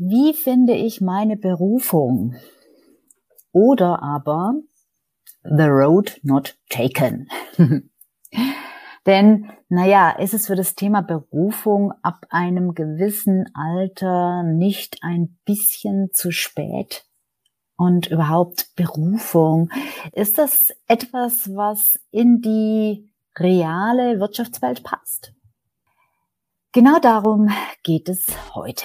Wie finde ich meine Berufung? Oder aber The Road Not Taken. Denn, naja, ist es für das Thema Berufung ab einem gewissen Alter nicht ein bisschen zu spät? Und überhaupt Berufung, ist das etwas, was in die reale Wirtschaftswelt passt? Genau darum geht es heute.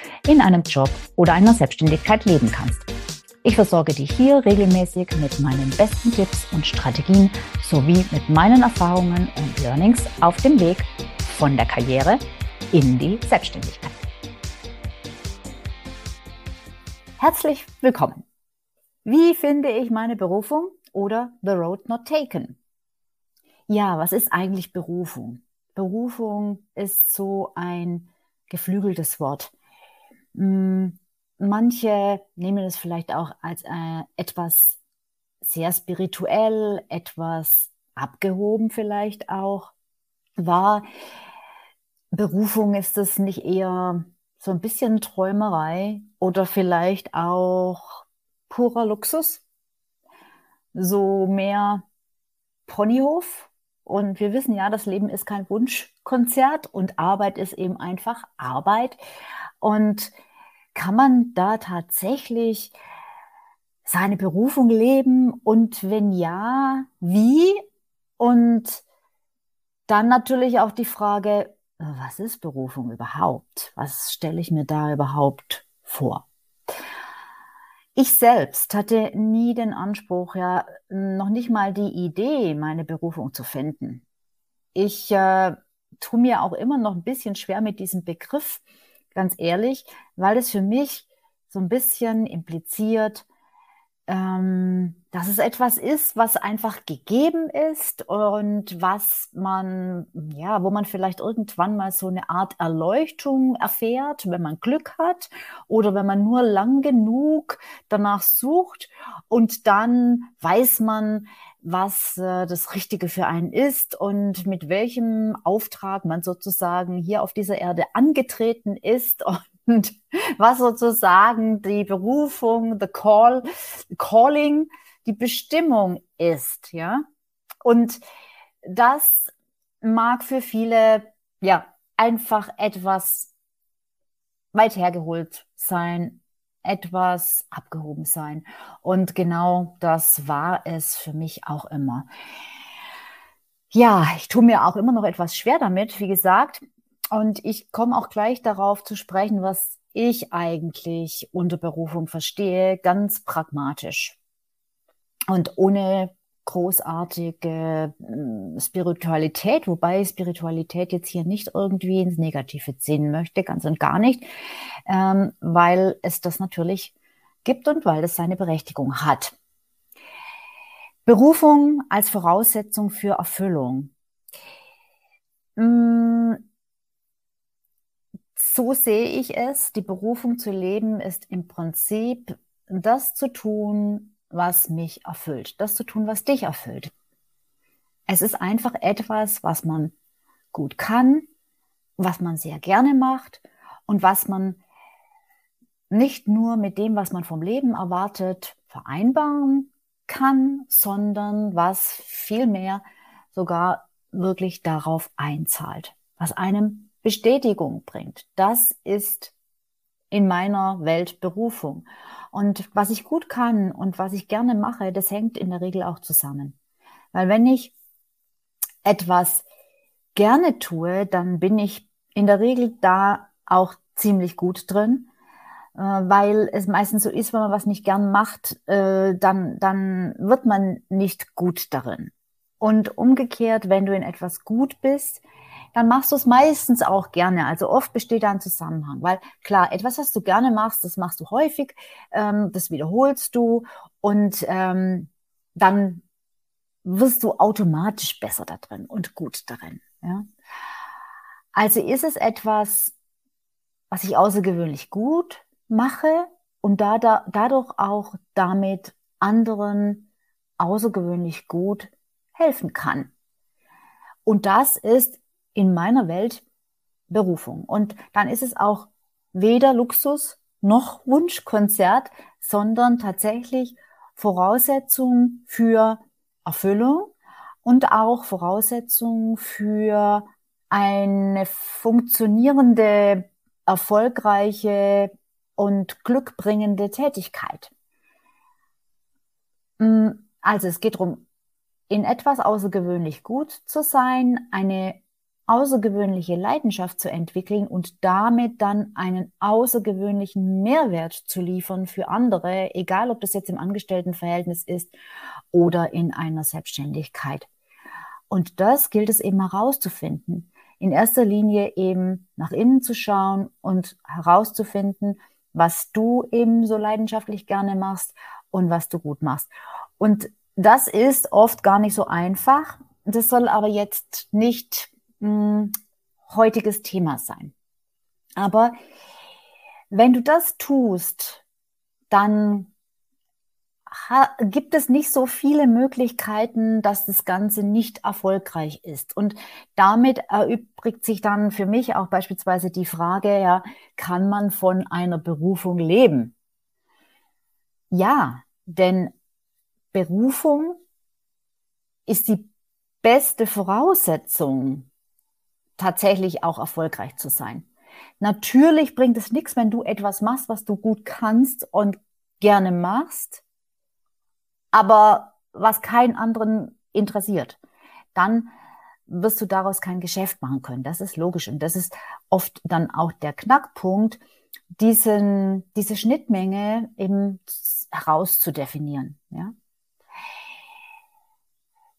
in einem Job oder einer Selbstständigkeit leben kannst. Ich versorge dich hier regelmäßig mit meinen besten Tipps und Strategien sowie mit meinen Erfahrungen und Learnings auf dem Weg von der Karriere in die Selbstständigkeit. Herzlich willkommen. Wie finde ich meine Berufung oder The Road Not Taken? Ja, was ist eigentlich Berufung? Berufung ist so ein geflügeltes Wort. Hm, manche nehmen es vielleicht auch als äh, etwas sehr spirituell, etwas abgehoben vielleicht auch wahr. Berufung ist es nicht eher so ein bisschen Träumerei oder vielleicht auch purer Luxus? So mehr Ponyhof? Und wir wissen ja, das Leben ist kein Wunschkonzert und Arbeit ist eben einfach Arbeit. Und kann man da tatsächlich seine Berufung leben? Und wenn ja, wie? Und dann natürlich auch die Frage, was ist Berufung überhaupt? Was stelle ich mir da überhaupt vor? Ich selbst hatte nie den Anspruch, ja, noch nicht mal die Idee, meine Berufung zu finden. Ich äh, tue mir auch immer noch ein bisschen schwer mit diesem Begriff, ganz ehrlich, weil es für mich so ein bisschen impliziert, ähm, dass es etwas ist, was einfach gegeben ist und was man, ja, wo man vielleicht irgendwann mal so eine Art Erleuchtung erfährt, wenn man Glück hat oder wenn man nur lang genug danach sucht und dann weiß man, was äh, das Richtige für einen ist und mit welchem Auftrag man sozusagen hier auf dieser Erde angetreten ist und was sozusagen die Berufung, the call, calling, die Bestimmung ist, ja. Und das mag für viele, ja, einfach etwas weit hergeholt sein, etwas abgehoben sein. Und genau das war es für mich auch immer. Ja, ich tue mir auch immer noch etwas schwer damit, wie gesagt. Und ich komme auch gleich darauf zu sprechen, was ich eigentlich unter Berufung verstehe, ganz pragmatisch. Und ohne großartige hm, Spiritualität, wobei Spiritualität jetzt hier nicht irgendwie ins Negative ziehen möchte, ganz und gar nicht, ähm, weil es das natürlich gibt und weil es seine Berechtigung hat. Berufung als Voraussetzung für Erfüllung. Hm, so sehe ich es. Die Berufung zu leben ist im Prinzip das zu tun, was mich erfüllt, das zu tun, was dich erfüllt. Es ist einfach etwas, was man gut kann, was man sehr gerne macht und was man nicht nur mit dem, was man vom Leben erwartet, vereinbaren kann, sondern was vielmehr sogar wirklich darauf einzahlt, was einem Bestätigung bringt. Das ist in meiner Welt Berufung. Und was ich gut kann und was ich gerne mache, das hängt in der Regel auch zusammen. Weil wenn ich etwas gerne tue, dann bin ich in der Regel da auch ziemlich gut drin, äh, weil es meistens so ist, wenn man was nicht gern macht, äh, dann, dann wird man nicht gut darin. Und umgekehrt, wenn du in etwas gut bist, dann machst du es meistens auch gerne. Also oft besteht da ein Zusammenhang, weil klar, etwas, was du gerne machst, das machst du häufig, ähm, das wiederholst du und ähm, dann wirst du automatisch besser da drin und gut darin. Ja? Also ist es etwas, was ich außergewöhnlich gut mache und da, da, dadurch auch damit anderen außergewöhnlich gut helfen kann. Und das ist in meiner Welt Berufung. Und dann ist es auch weder Luxus noch Wunschkonzert, sondern tatsächlich Voraussetzung für Erfüllung und auch Voraussetzung für eine funktionierende, erfolgreiche und glückbringende Tätigkeit. Mm, also es geht darum, in etwas außergewöhnlich gut zu sein, eine außergewöhnliche Leidenschaft zu entwickeln und damit dann einen außergewöhnlichen Mehrwert zu liefern für andere, egal ob das jetzt im Angestelltenverhältnis ist oder in einer Selbstständigkeit. Und das gilt es eben herauszufinden. In erster Linie eben nach innen zu schauen und herauszufinden, was du eben so leidenschaftlich gerne machst und was du gut machst. Und das ist oft gar nicht so einfach. Das soll aber jetzt nicht mh, hm, heutiges Thema sein. Aber wenn du das tust, dann gibt es nicht so viele Möglichkeiten, dass das Ganze nicht erfolgreich ist. Und damit erübrigt sich dann für mich auch beispielsweise die Frage, ja, kann man von einer Berufung leben? Ja, denn Berufung ist die beste Voraussetzung, tatsächlich auch erfolgreich zu sein. Natürlich bringt es nichts, wenn du etwas machst, was du gut kannst und gerne machst, aber was keinen anderen interessiert. Dann wirst du daraus kein Geschäft machen können. Das ist logisch. Und das ist oft dann auch der Knackpunkt, diesen, diese Schnittmenge eben herauszudefinieren. Ja?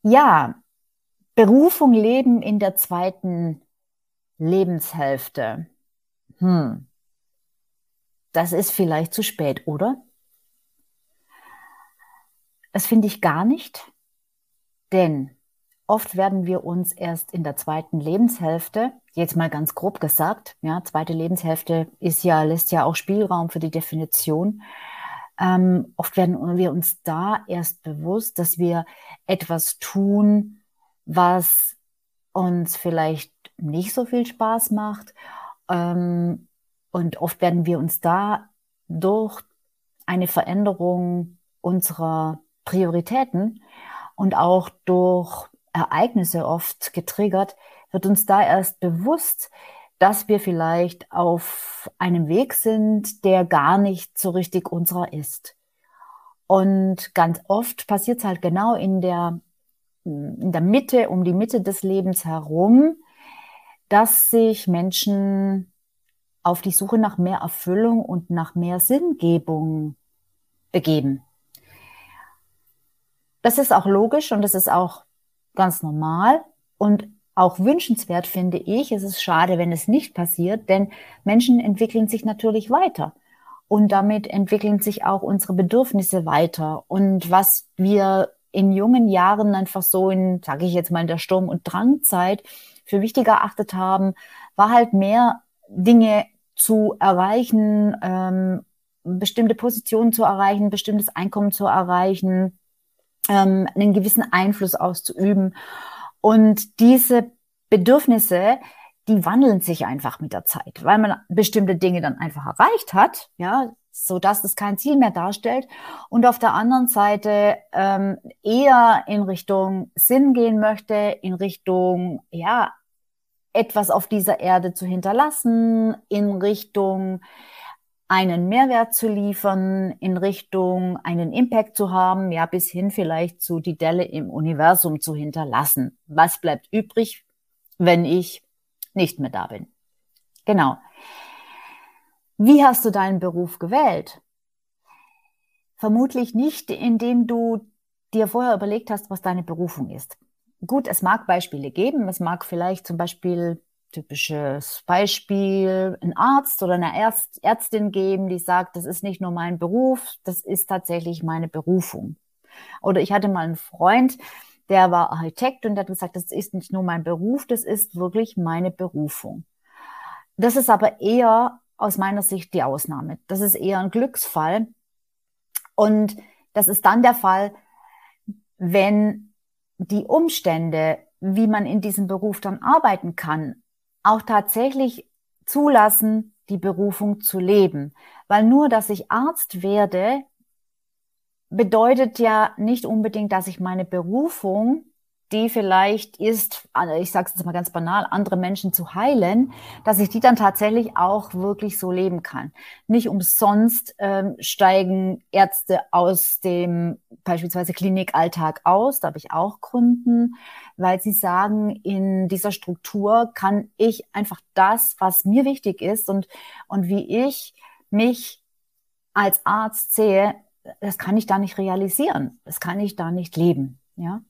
Ja, Berufung leben in der zweiten Lebenshälfte. Hm. Das ist vielleicht zu spät, oder? Das finde ich gar nicht, denn oft werden wir uns erst in der zweiten Lebenshälfte, jetzt mal ganz grob gesagt, ja, zweite Lebenshälfte ist ja, lässt ja auch Spielraum für die Definition, ähm, oft werden wir uns da erst bewusst, dass wir etwas tun, was uns vielleicht nicht so viel Spaß macht. Ähm, und oft werden wir uns da durch eine Veränderung unserer Prioritäten und auch durch Ereignisse oft getriggert, wird uns da erst bewusst, dass wir vielleicht auf einem Weg sind, der gar nicht so richtig unserer ist. Und ganz oft passiert es halt genau in der, in der Mitte, um die Mitte des Lebens herum, dass sich Menschen auf die Suche nach mehr Erfüllung und nach mehr Sinngebung begeben. Das ist auch logisch und das ist auch ganz normal. Und auch wünschenswert finde ich. Es ist schade, wenn es nicht passiert, denn Menschen entwickeln sich natürlich weiter. Und damit entwickeln sich auch unsere Bedürfnisse weiter. Und was wir in jungen Jahren einfach so in, sage ich jetzt mal, in der Sturm- und Drangzeit für wichtig erachtet haben, war halt mehr Dinge zu erreichen, ähm, bestimmte Positionen zu erreichen, bestimmtes Einkommen zu erreichen, ähm, einen gewissen Einfluss auszuüben. Und diese Bedürfnisse, die wandeln sich einfach mit der Zeit, weil man bestimmte Dinge dann einfach erreicht hat, ja, so dass es kein Ziel mehr darstellt und auf der anderen Seite ähm, eher in Richtung Sinn gehen möchte, in Richtung ja etwas auf dieser Erde zu hinterlassen, in Richtung einen Mehrwert zu liefern, in Richtung einen Impact zu haben, ja, bis hin vielleicht zu die Delle im Universum zu hinterlassen. Was bleibt übrig, wenn ich nicht mehr da bin? Genau. Wie hast du deinen Beruf gewählt? Vermutlich nicht, indem du dir vorher überlegt hast, was deine Berufung ist. gut, es mag Beispiele geben. Es mag vielleicht zum Beispiel typisches Beispiel ein Arzt oder eine Ärzt, Ärztin geben, die sagt, das ist nicht nur mein Beruf, das ist tatsächlich meine Berufung. Oder ich hatte mal einen Freund, der war Architekt und der hat gesagt, das ist nicht nur mein Beruf, das ist wirklich meine Berufung. Das ist aber eher aus meiner Sicht die Ausnahme. Das ist eher ein Glücksfall. Und das ist dann der Fall, wenn die Umstände, wie man in diesem Beruf dann arbeiten kann, auch tatsächlich zulassen, die Berufung zu leben. Weil nur, dass ich Arzt werde, bedeutet ja nicht unbedingt, dass ich meine Berufung die vielleicht ist, also ich sage es jetzt mal ganz banal, andere Menschen zu heilen, dass ich die dann tatsächlich auch wirklich so leben kann. Nicht umsonst ähm, steigen Ärzte aus dem beispielsweise Klinikalltag aus, da habe ich auch Kunden, weil sie sagen, in dieser Struktur kann ich einfach das, was mir wichtig ist und, und wie ich mich als Arzt sehe, das kann ich da nicht realisieren, das kann ich da nicht leben, ja.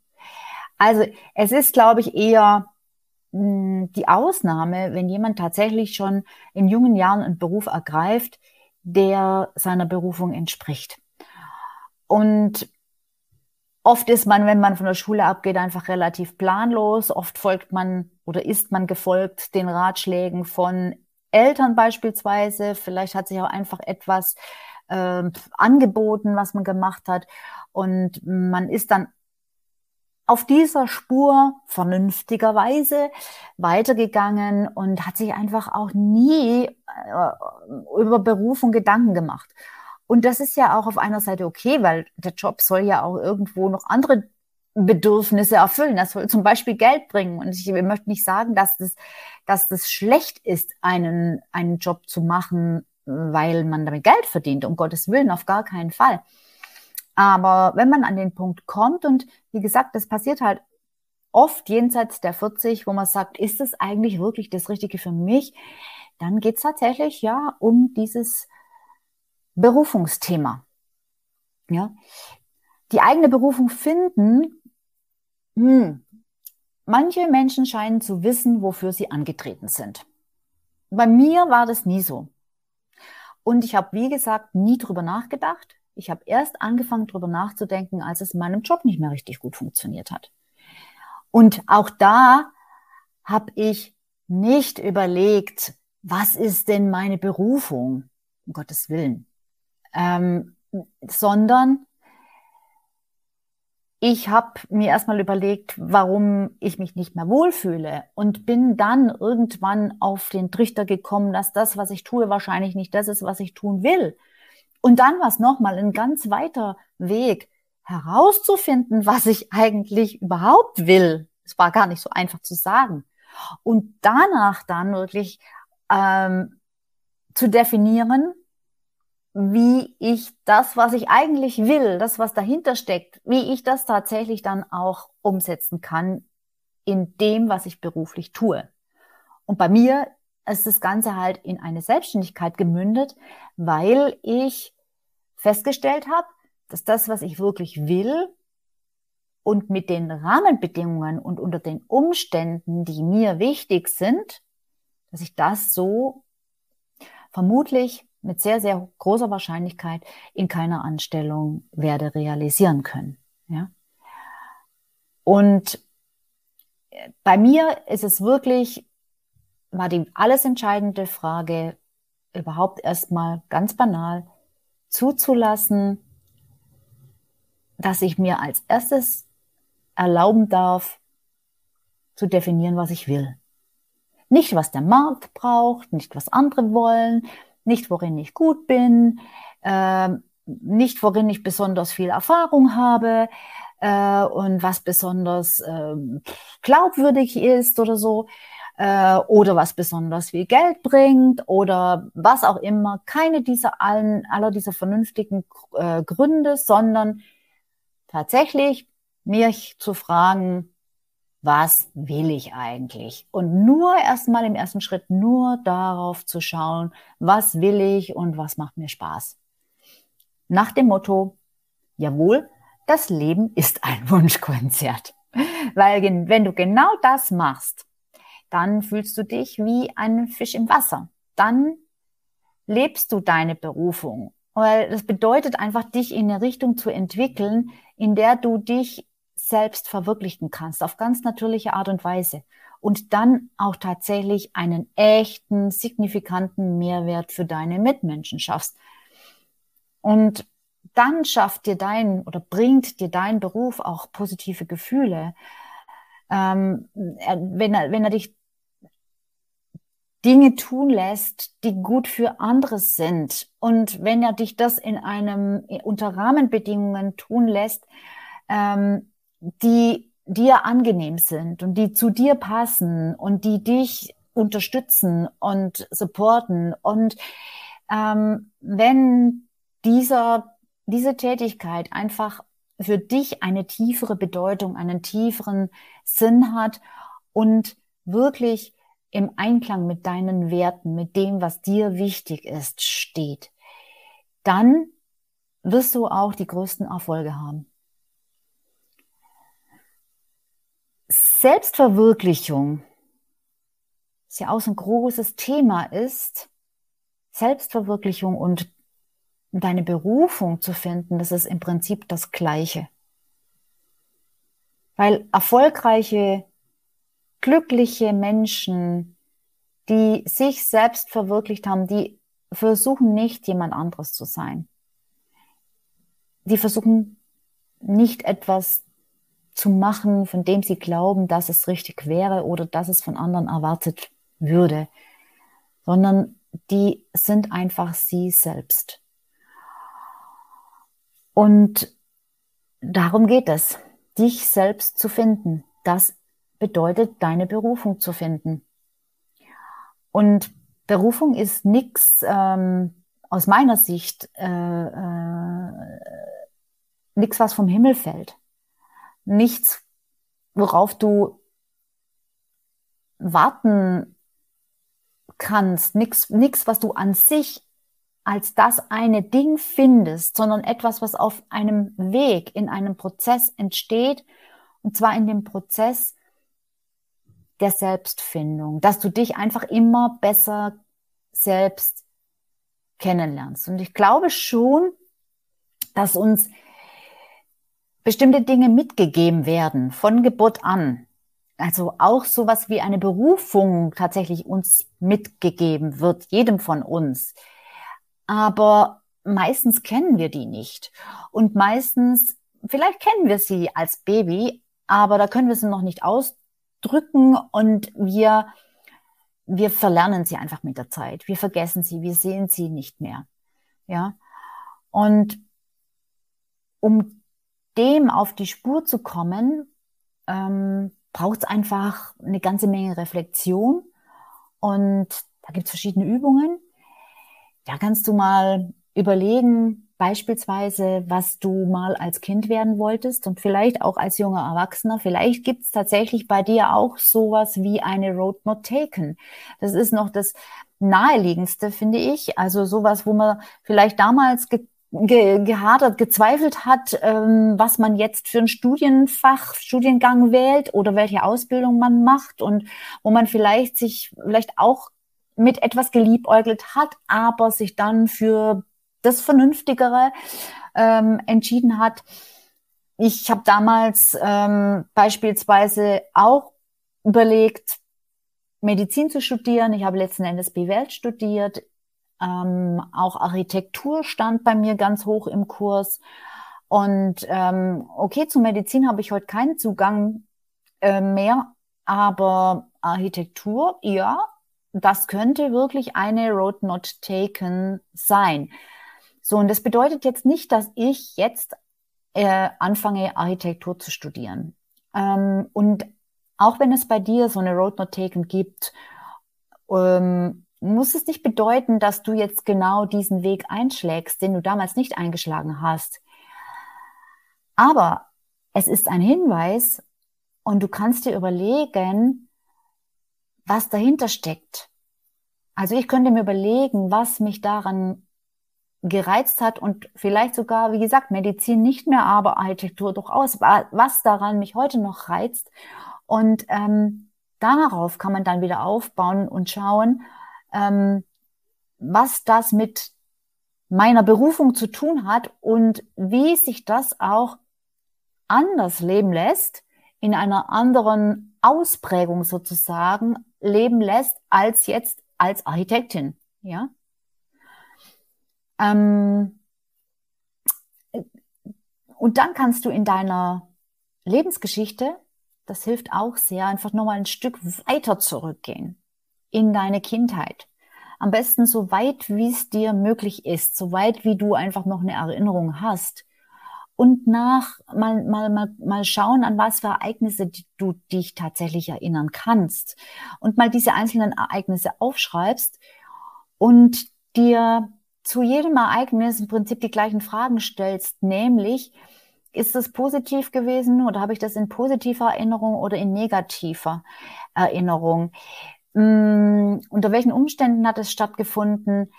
Also es ist, glaube ich, eher mh, hm, die Ausnahme, wenn jemand tatsächlich schon in jungen Jahren einen Beruf ergreift, der seiner Berufung entspricht. Und oft ist man, wenn man von der Schule abgeht, einfach relativ planlos. Oft folgt man oder ist man gefolgt den Ratschlägen von Eltern beispielsweise. Vielleicht hat sich auch einfach etwas äh, angeboten, was man gemacht hat. Und man ist dann auf dieser Spur vernünftigerweise weitergegangen und hat sich einfach auch nie äh, über Berufung Gedanken gemacht. Und das ist ja auch auf einer Seite okay, weil der Job soll ja auch irgendwo noch andere Bedürfnisse erfüllen. Das soll zum Beispiel Geld bringen. Und ich möchte nicht sagen, dass das, dass das schlecht ist, einen, einen Job zu machen, weil man damit Geld verdient. Um Gottes Willen, auf gar keinen Fall. Aber wenn man an den Punkt kommt und wie gesagt, das passiert halt oft jenseits der 40, wo man sagt, ist es eigentlich wirklich das Richtige für mich? Dann geht es tatsächlich ja um dieses Berufungsthema. Ja. Die eigene Berufung finden, hm, manche Menschen scheinen zu wissen, wofür sie angetreten sind. Bei mir war das nie so. Und ich habe, wie gesagt, nie drüber nachgedacht. Ich habe erst angefangen, darüber nachzudenken, als es in meinem Job nicht mehr richtig gut funktioniert hat. Und auch da habe ich nicht überlegt, was ist denn meine Berufung, um Gottes Willen, ähm, sondern ich habe mir erstmal überlegt, warum ich mich nicht mehr wohlfühle und bin dann irgendwann auf den Trichter gekommen, dass das, was ich tue, wahrscheinlich nicht das ist, was ich tun will. Und dann war es nochmal ein ganz weiter Weg, herauszufinden, was ich eigentlich überhaupt will. Es war gar nicht so einfach zu sagen. Und danach dann wirklich ähm, zu definieren, wie ich das, was ich eigentlich will, das, was dahinter steckt, wie ich das tatsächlich dann auch umsetzen kann in dem, was ich beruflich tue. Und bei mir ist das Ganze halt in eine Selbstständigkeit gemündet, weil ich festgestellt habe, dass das, was ich wirklich will und mit den Rahmenbedingungen und unter den Umständen, die mir wichtig sind, dass ich das so vermutlich mit sehr, sehr großer Wahrscheinlichkeit in keiner Anstellung werde realisieren können. Ja? Und bei mir ist es wirklich war die alles entscheidende Frage überhaupt erstmal ganz banal zuzulassen, dass ich mir als erstes erlauben darf, zu definieren, was ich will. Nicht, was der Markt braucht, nicht, was andere wollen, nicht, worin ich gut bin, äh, nicht, worin ich besonders viel Erfahrung habe äh, und was besonders äh, glaubwürdig ist oder so, äh, oder was besonders viel Geld bringt oder was auch immer. Keine dieser allen, aller dieser vernünftigen äh, Gründe, sondern tatsächlich mich zu fragen, was will ich eigentlich? Und nur erstmal im ersten Schritt nur darauf zu schauen, was will ich und was macht mir Spaß. Nach dem Motto, jawohl, das Leben ist ein Wunschkonzert. Weil wenn du genau das machst, dann fühlst du dich wie ein Fisch im Wasser. Dann lebst du deine Berufung. Weil das bedeutet einfach, dich in eine Richtung zu entwickeln, in der du dich selbst verwirklichen kannst, auf ganz natürliche Art und Weise. Und dann auch tatsächlich einen echten, signifikanten Mehrwert für deine Mitmenschen schaffst. Und dann schafft dir dein oder bringt dir dein Beruf auch positive Gefühle. Ähm, wenn, er, wenn er dich Dinge tun lässt, die gut für andere sind. Und wenn er dich das in einem, unter Rahmenbedingungen tun lässt, ähm, die dir angenehm sind und die zu dir passen und die dich unterstützen und supporten. Und ähm, wenn dieser, diese Tätigkeit einfach für dich eine tiefere Bedeutung, einen tieferen Sinn hat und wirklich im Einklang mit deinen Werten, mit dem, was dir wichtig ist, steht, dann wirst du auch die größten Erfolge haben. Selbstverwirklichung, was ja auch so ein großes Thema ist, Selbstverwirklichung und deine Berufung zu finden, das ist im Prinzip das Gleiche. Weil erfolgreiche glückliche Menschen, die sich selbst verwirklicht haben, die versuchen nicht jemand anderes zu sein. Die versuchen nicht etwas zu machen, von dem sie glauben, dass es richtig wäre oder dass es von anderen erwartet würde, sondern die sind einfach sie selbst. Und darum geht es, dich selbst zu finden. Das bedeutet, deine Berufung zu finden. Und Berufung ist nichts ähm, aus meiner Sicht äh, äh, nichts, was vom Himmel fällt. Nichts, worauf du warten kannst, nichts, nichts, was du an sich als das eine Ding findest, sondern etwas, was auf einem Weg, in einem Prozess entsteht, und zwar in dem Prozess der Selbstfindung, dass du dich einfach immer besser selbst kennenlernst. Und ich glaube schon, dass uns bestimmte Dinge mitgegeben werden von Geburt an. Also auch sowas wie eine Berufung tatsächlich uns mitgegeben wird, jedem von uns. Aber meistens kennen wir die nicht. Und meistens, vielleicht kennen wir sie als Baby, aber da können wir sie noch nicht aus drücken und wir, wir verlernen sie einfach mit der Zeit. Wir vergessen sie, wir sehen sie nicht mehr. Ja. Und um dem auf die Spur zu kommen, ähm, braucht es einfach eine ganze Menge Reflexion. Und da gibt es verschiedene Übungen. Da kannst du mal überlegen, beispielsweise, was du mal als Kind werden wolltest und vielleicht auch als junger Erwachsener. Vielleicht gibt es tatsächlich bei dir auch sowas wie eine Road Not Taken. Das ist noch das naheliegendste, finde ich. Also sowas, wo man vielleicht damals ge ge gehadert, gezweifelt hat, ähm, was man jetzt für ein Studienfach, Studiengang wählt oder welche Ausbildung man macht und wo man vielleicht sich vielleicht auch mit etwas geliebäugelt hat, aber sich dann für das Vernünftigere ähm, entschieden hat. Ich habe damals ähm, beispielsweise auch überlegt, Medizin zu studieren. Ich habe letzten Endes BWL studiert. Ähm, auch Architektur stand bei mir ganz hoch im Kurs. Und ähm, okay, zu Medizin habe ich heute keinen Zugang äh, mehr, aber Architektur, ja, das könnte wirklich eine Road Not Taken sein. So, und das bedeutet jetzt nicht, dass ich jetzt äh, anfange, Architektur zu studieren. Ähm, und auch wenn es bei dir so eine Road Not Taken gibt, ähm, muss es nicht bedeuten, dass du jetzt genau diesen Weg einschlägst, den du damals nicht eingeschlagen hast. Aber es ist ein Hinweis und du kannst dir überlegen, was dahinter steckt. Also ich könnte mir überlegen, was mich daran gereizt hat und vielleicht sogar, wie gesagt, Medizin nicht mehr, aber Architektur durchaus, was daran mich heute noch reizt. Und ähm, darauf kann man dann wieder aufbauen und schauen, ähm, was das mit meiner Berufung zu tun hat und wie sich das auch anders leben lässt, in einer anderen Ausprägung sozusagen leben lässt, als jetzt als Architektin, ja. Ähm, und dann kannst du in deiner Lebensgeschichte, das hilft auch sehr, einfach nochmal ein Stück weiter zurückgehen in deine Kindheit. Am besten so weit, wie es dir möglich ist, so weit, wie du einfach noch eine Erinnerung hast. Und nach mal, mal, mal, mal schauen, an was für Ereignisse du dich tatsächlich erinnern kannst. Und mal diese einzelnen Ereignisse aufschreibst und dir zu jedem Ereignis im Prinzip die gleichen Fragen stellst, nämlich, ist es positiv gewesen oder habe ich das in positiver Erinnerung oder in negativer Erinnerung? Hm, unter welchen Umständen hat es stattgefunden?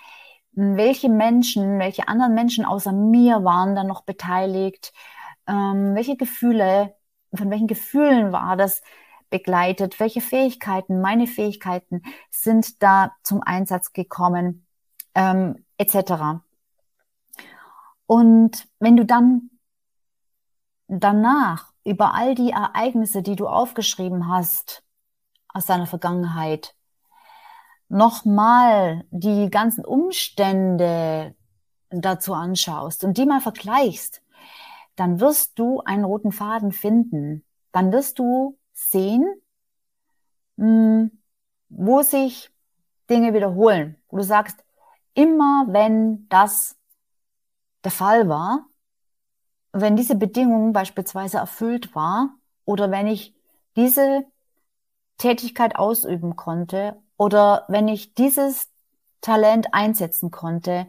Hm, welche Menschen, welche anderen Menschen außer mir waren da noch beteiligt? Ähm, welche Gefühle, von welchen Gefühlen war das begleitet? Welche Fähigkeiten, meine Fähigkeiten sind da zum Einsatz gekommen? Ähm, etc. Und wenn du dann danach über all die Ereignisse, die du aufgeschrieben hast aus deiner Vergangenheit, nochmal die ganzen Umstände dazu anschaust und die mal vergleichst, dann wirst du einen roten Faden finden. Dann wirst du sehen, hm, wo sich Dinge wiederholen, wo du sagst, immer wenn das der Fall war, wenn diese Bedingung beispielsweise erfüllt war oder wenn ich diese Tätigkeit ausüben konnte oder wenn ich dieses Talent einsetzen konnte,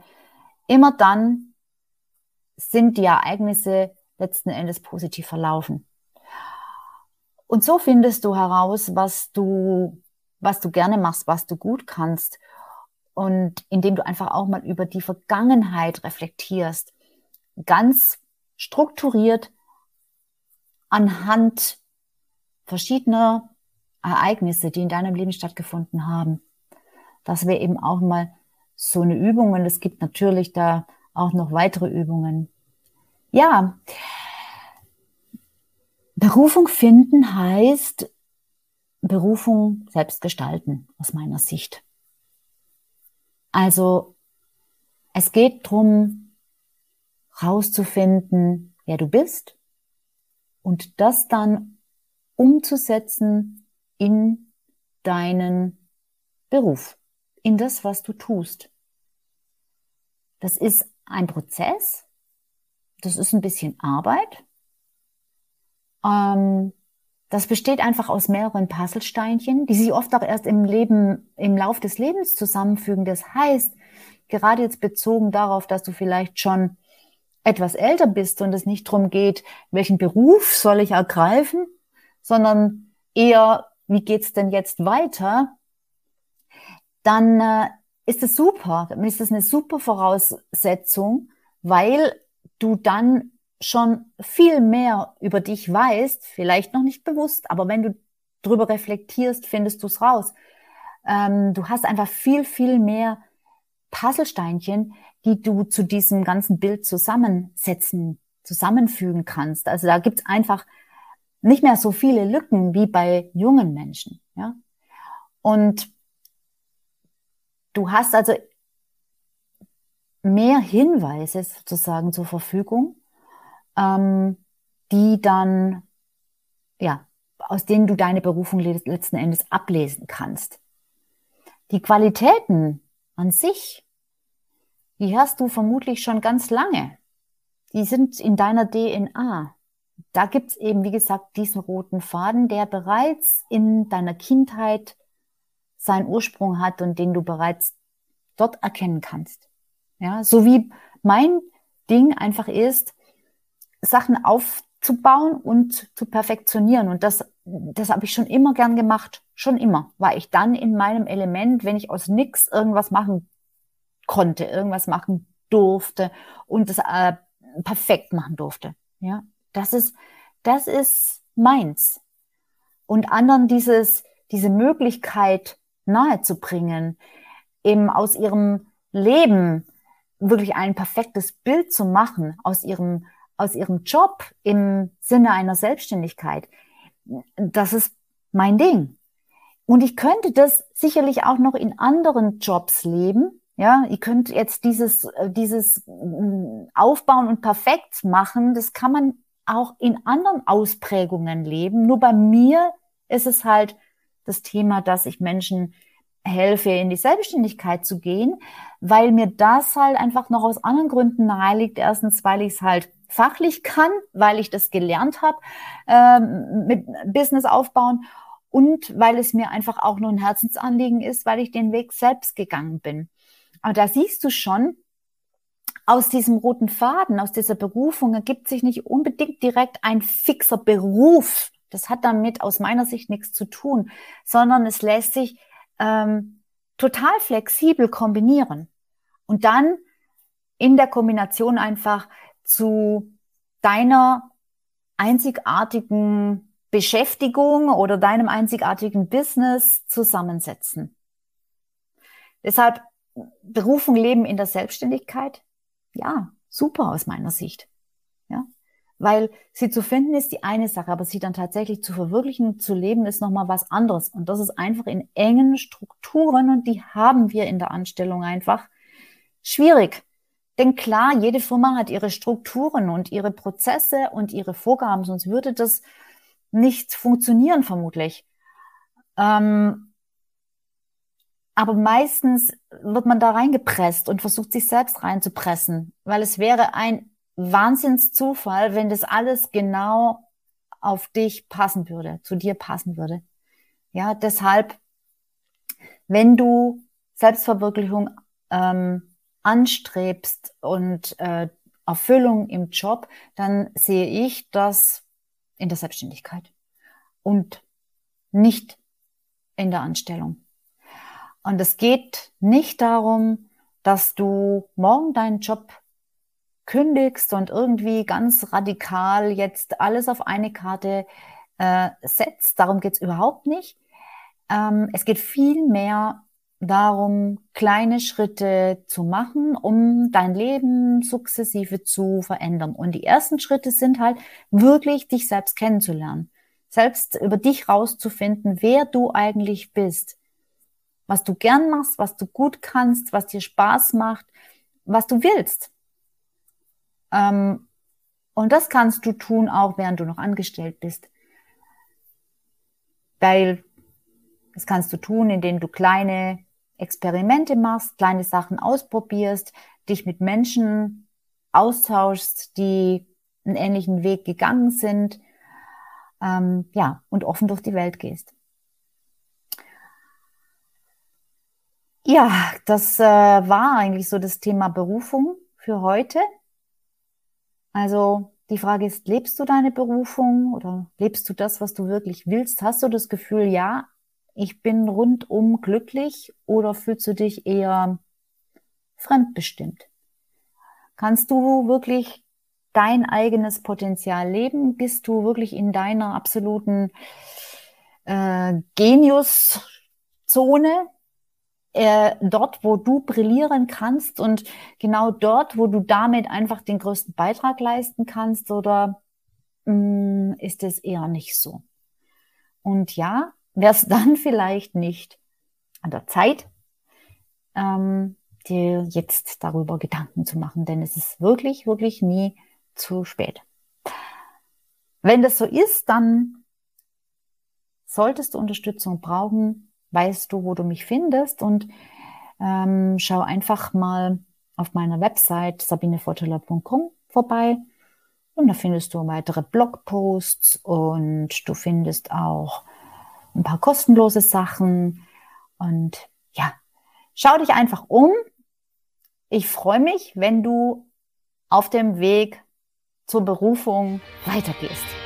immer dann sind die Ereignisse letzten Endes positiv verlaufen. Und so findest du heraus, was du, was du gerne machst, was du gut kannst und indem du einfach auch mal über die Vergangenheit reflektierst, ganz strukturiert anhand verschiedener Ereignisse, die in deinem Leben stattgefunden haben. Das wäre eben auch mal so eine Übung und es gibt natürlich da auch noch weitere Übungen. Ja, Berufung finden heißt Berufung selbst gestalten, aus meiner Sicht. Also es geht drum, rauszufinden, wer du bist und das dann umzusetzen in deinen Beruf, in das, was du tust. Das ist ein Prozess, das ist ein bisschen Arbeit. Ähm, das besteht einfach aus mehreren Puzzlesteinchen, die sich oft auch erst im Leben, im Lauf des Lebens zusammenfügen. Das heißt, gerade jetzt bezogen darauf, dass du vielleicht schon etwas älter bist und es nicht darum geht, welchen Beruf soll ich ergreifen, sondern eher, wie geht's denn jetzt weiter? Dann äh, ist es super, dann ist es eine super Voraussetzung, weil du dann schon viel mehr über dich weißt, vielleicht noch nicht bewusst, aber wenn du drüber reflektierst, findest du es raus. Ähm, du hast einfach viel, viel mehr Puzzlesteinchen, die du zu diesem ganzen Bild zusammensetzen, zusammenfügen kannst. Also da gibt's einfach nicht mehr so viele Lücken wie bei jungen Menschen. Ja? Und du hast also mehr Hinweise sozusagen zur Verfügung, ähm, die dann, ja, aus denen du deine Berufung letzten Endes ablesen kannst. Die Qualitäten an sich, die hast du vermutlich schon ganz lange. Die sind in deiner DNA. Da gibt's eben, wie gesagt, diesen roten Faden, der bereits in deiner Kindheit seinen Ursprung hat und den du bereits dort erkennen kannst. Ja, so wie mein Ding einfach ist, Sachen aufzubauen und zu perfektionieren. Und das, das habe ich schon immer gern gemacht. Schon immer war ich dann in meinem Element, wenn ich aus nix irgendwas machen konnte, irgendwas machen durfte und das äh, perfekt machen durfte. Ja, das ist, das ist meins. Und anderen dieses, diese Möglichkeit nahezubringen, eben aus ihrem Leben wirklich ein perfektes Bild zu machen, aus ihrem, aus ihrem Job im Sinne einer Selbstständigkeit. Das ist mein Ding. Und ich könnte das sicherlich auch noch in anderen Jobs leben. Ja, ihr könnt jetzt dieses, äh, dieses mm, Aufbauen und perfekt machen. Das kann man auch in anderen Ausprägungen leben. Nur bei mir ist es halt das Thema, dass ich Menschen helfe, in die Selbstständigkeit zu gehen, weil mir das halt einfach noch aus anderen Gründen nahe liegt. Erstens, weil ich es halt fachlich kann, weil ich das gelernt habe ähm, mit Business aufbauen und weil es mir einfach auch nur ein Herzensanliegen ist, weil ich den Weg selbst gegangen bin. Aber da siehst du schon, aus diesem roten Faden, aus dieser Berufung ergibt sich nicht unbedingt direkt ein fixer Beruf. Das hat damit aus meiner Sicht nichts zu tun, sondern es lässt sich ähm, total flexibel kombinieren. Und dann in der Kombination einfach zu deiner einzigartigen Beschäftigung oder deinem einzigartigen Business zusammensetzen. Deshalb Berufung leben in der Selbstständigkeit ja, super aus meiner Sicht. Ja, weil sie zu finden ist die eine Sache, aber sie dann tatsächlich zu verwirklichen, zu leben, ist nochmal was anderes. Und das ist einfach in engen Strukturen und die haben wir in der Anstellung einfach schwierig. Denn klar, jede Firma hat ihre Strukturen und ihre Prozesse und ihre Vorgaben, sonst würde das nicht funktionieren, vermutlich. Ähm, aber meistens wird man da reingepresst und versucht sich selbst reinzupressen, weil es wäre ein Wahnsinnszufall, wenn das alles genau auf dich passen würde, zu dir passen würde. Ja, deshalb, wenn du Selbstverwirklichung ähm, anstrebst und äh, Erfüllung im Job, dann sehe ich das in der Selbstständigkeit und nicht in der Anstellung. Und es geht nicht darum, dass du morgen deinen Job kündigst und irgendwie ganz radikal jetzt alles auf eine Karte äh, setzt. Darum geht's überhaupt nicht. Ähm, es geht viel mehr darum, kleine Schritte zu machen, um dein Leben sukzessive zu verändern. Und die ersten Schritte sind halt wirklich, dich selbst kennenzulernen, selbst über dich rauszufinden, wer du eigentlich bist was du gern machst, was du gut kannst, was dir Spaß macht, was du willst. Ähm, und das kannst du tun, auch während du noch angestellt bist. Weil das kannst du tun, indem du kleine Experimente machst, kleine Sachen ausprobierst, dich mit Menschen austauschst, die einen ähnlichen Weg gegangen sind, ähm, ja, und offen durch die Welt gehst. Ja, das äh, war eigentlich so das Thema Berufung für heute. Also die Frage ist, lebst du deine Berufung oder lebst du das, was du wirklich willst? Hast du das Gefühl, ja, ich bin rundum glücklich oder fühlst du dich eher fremdbestimmt? Kannst du wirklich dein eigenes Potenzial leben? Bist du wirklich in deiner absoluten äh, Geniuszone? äh, dort, wo du brillieren kannst und genau dort, wo du damit einfach den größten Beitrag leisten kannst oder mh, mm, ist es eher nicht so? Und ja, wäre es dann vielleicht nicht an der Zeit, ähm, dir jetzt darüber Gedanken zu machen, denn es ist wirklich, wirklich nie zu spät. Wenn das so ist, dann solltest du Unterstützung brauchen, weißt du, wo du mich findest und ähm, schau einfach mal auf meiner Website sabinevorteler.com vorbei und da findest du weitere Blogposts und du findest auch ein paar kostenlose Sachen und ja, schau dich einfach um. Ich freue mich, wenn du auf dem Weg zur Berufung weitergehst.